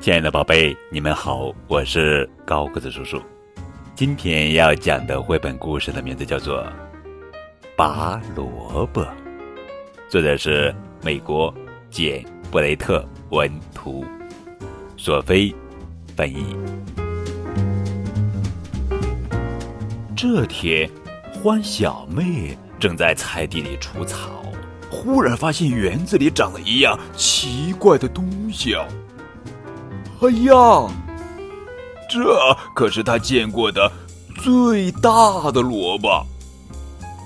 亲爱的宝贝，你们好，我是高个子叔叔。今天要讲的绘本故事的名字叫做《拔萝卜》，作者是美国简·布雷特文图，索菲翻译。这天，欢小妹正在菜地里除草，忽然发现园子里长了一样奇怪的东西。哎呀，这可是他见过的最大的萝卜！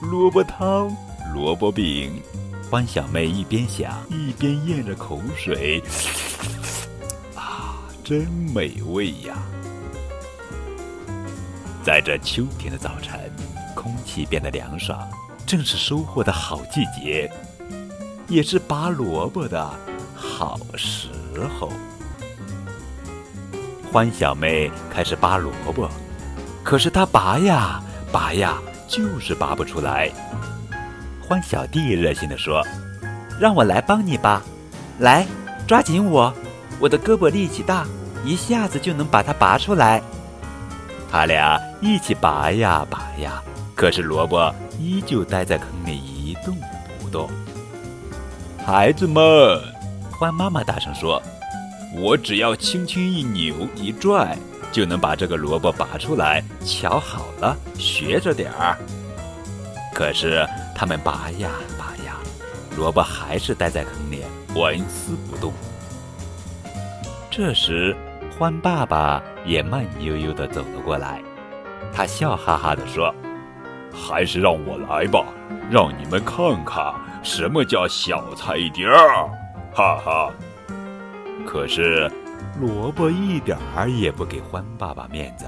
萝卜汤、萝卜饼，欢小妹一边想一边咽着口水，啊，真美味呀！在这秋天的早晨，空气变得凉爽，正是收获的好季节，也是拔萝卜的好时候。欢小妹开始拔萝卜，可是她拔呀拔呀，就是拔不出来。欢小弟热心地说：“让我来帮你吧，来，抓紧我，我的胳膊力气大，一下子就能把它拔出来。”他俩一起拔呀拔呀，可是萝卜依旧待在坑里一动不动。孩子们，欢妈妈大声说。我只要轻轻一扭一拽，就能把这个萝卜拔出来。瞧好了，学着点儿。可是他们拔呀拔呀，萝卜还是待在坑里，纹丝不动。这时，欢爸爸也慢悠悠地走了过来，他笑哈哈地说：“还是让我来吧，让你们看看什么叫小菜一碟儿。”哈哈。可是，萝卜一点儿也不给欢爸爸面子。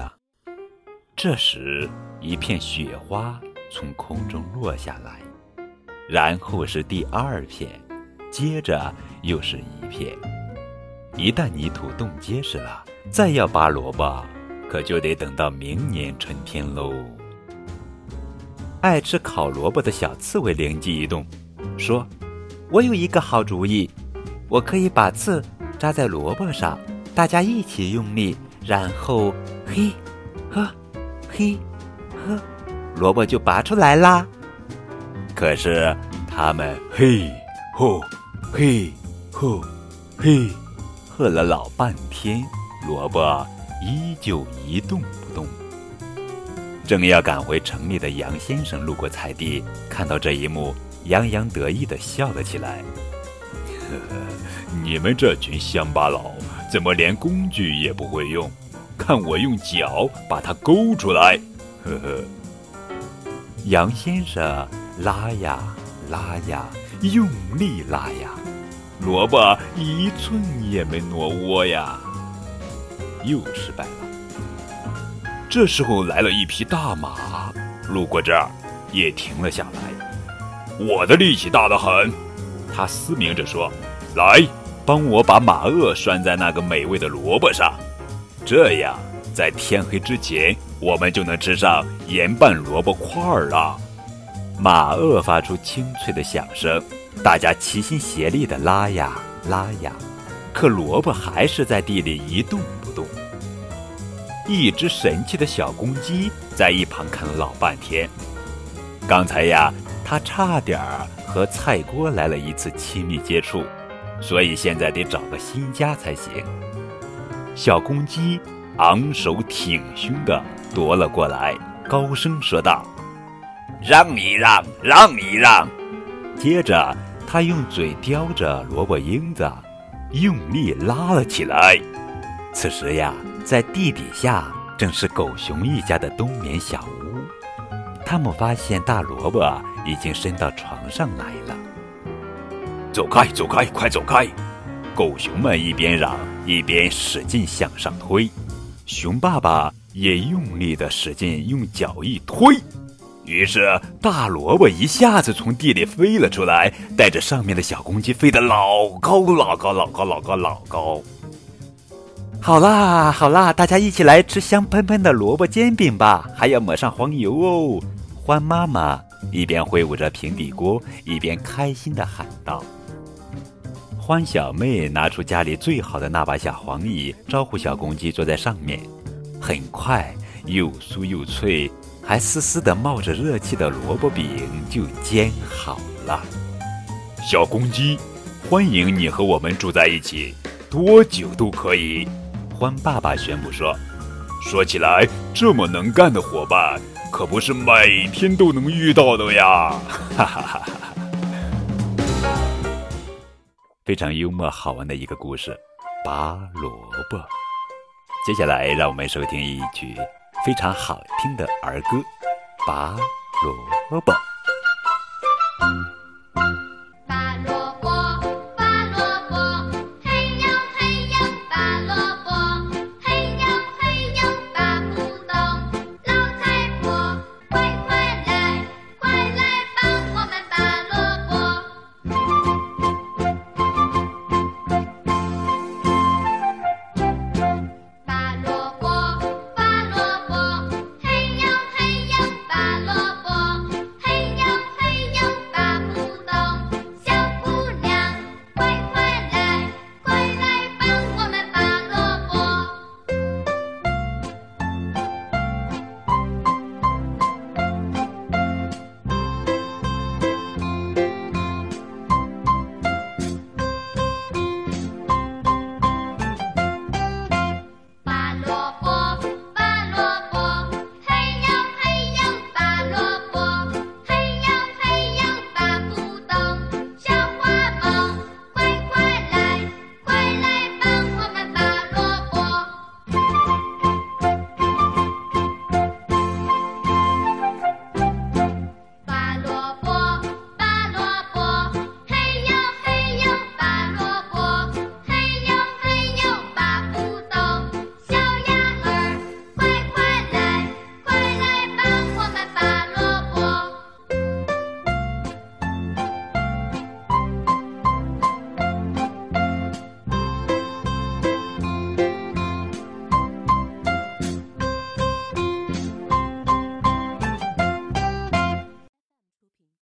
这时，一片雪花从空中落下来，然后是第二片，接着又是一片。一旦泥土冻结实了，再要拔萝卜，可就得等到明年春天喽。爱吃烤萝卜的小刺猬灵机一动，说：“我有一个好主意，我可以把刺……”扎在萝卜上，大家一起用力，然后嘿，呵，嘿，呵，萝卜就拔出来啦。可是他们嘿，吼，嘿，吼，嘿，喝了老半天，萝卜依旧一动不动。正要赶回城里的杨先生路过菜地，看到这一幕，洋洋得意地笑了起来。呵。你们这群乡巴佬，怎么连工具也不会用？看我用脚把它勾出来！呵呵。杨先生拉呀拉呀，用力拉呀，萝卜一寸也没挪窝呀，又失败了。这时候来了一匹大马，路过这儿，也停了下来。我的力气大得很，他嘶鸣着说：“来！”帮我把马轭拴在那个美味的萝卜上，这样在天黑之前，我们就能吃上盐拌萝卜块儿了。马轭发出清脆的响声，大家齐心协力地拉呀拉呀，可萝卜还是在地里一动不动。一只神气的小公鸡在一旁看了老半天，刚才呀，它差点儿和菜锅来了一次亲密接触。所以现在得找个新家才行。小公鸡昂首挺胸地夺了过来，高声说道：“让一让，让一让。”接着，他用嘴叼着萝卜缨子，用力拉了起来。此时呀，在地底下正是狗熊一家的冬眠小屋。他们发现大萝卜已经伸到床上来了。走开，走开，快走开！狗熊们一边嚷，一边使劲向上推。熊爸爸也用力的使劲用脚一推，于是大萝卜一下子从地里飞了出来，带着上面的小公鸡飞得老高老高老高老高老高。好啦好啦，大家一起来吃香喷喷的萝卜煎饼吧，还要抹上黄油哦！欢妈妈一边挥舞着平底锅，一边开心地喊道。欢小妹拿出家里最好的那把小黄椅，招呼小公鸡坐在上面。很快，又酥又脆，还丝丝的冒着热气的萝卜饼就煎好了。小公鸡，欢迎你和我们住在一起，多久都可以。欢爸爸宣布说：“说起来，这么能干的伙伴，可不是每天都能遇到的呀！”哈哈哈哈。非常幽默好玩的一个故事，拔萝卜。接下来，让我们收听一曲非常好听的儿歌《拔萝卜》。